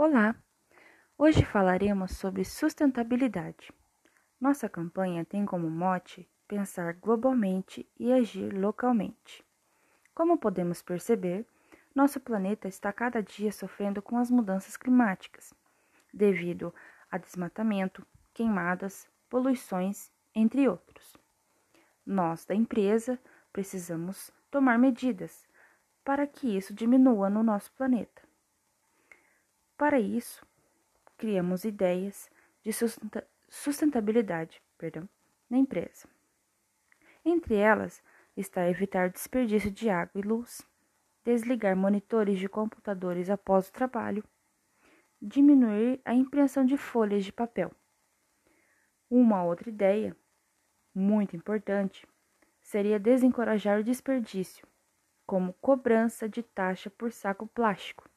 Olá! Hoje falaremos sobre sustentabilidade. Nossa campanha tem como mote pensar globalmente e agir localmente. Como podemos perceber, nosso planeta está cada dia sofrendo com as mudanças climáticas, devido a desmatamento, queimadas, poluições, entre outros. Nós, da empresa, precisamos tomar medidas para que isso diminua no nosso planeta. Para isso, criamos ideias de sustentabilidade perdão, na empresa. Entre elas está evitar desperdício de água e luz, desligar monitores de computadores após o trabalho, diminuir a impressão de folhas de papel. Uma outra ideia, muito importante, seria desencorajar o desperdício, como cobrança de taxa por saco plástico.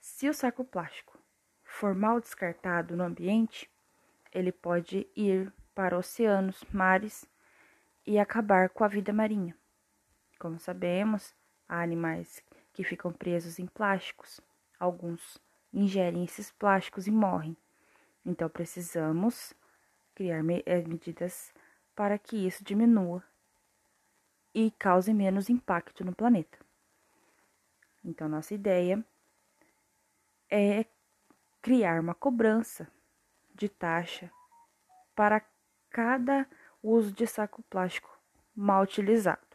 Se o saco plástico for mal descartado no ambiente, ele pode ir para oceanos, mares e acabar com a vida marinha. Como sabemos, há animais que ficam presos em plásticos, alguns ingerem esses plásticos e morrem. Então precisamos criar eh, medidas para que isso diminua e cause menos impacto no planeta. Então, nossa ideia é criar uma cobrança de taxa para cada uso de saco plástico mal utilizado.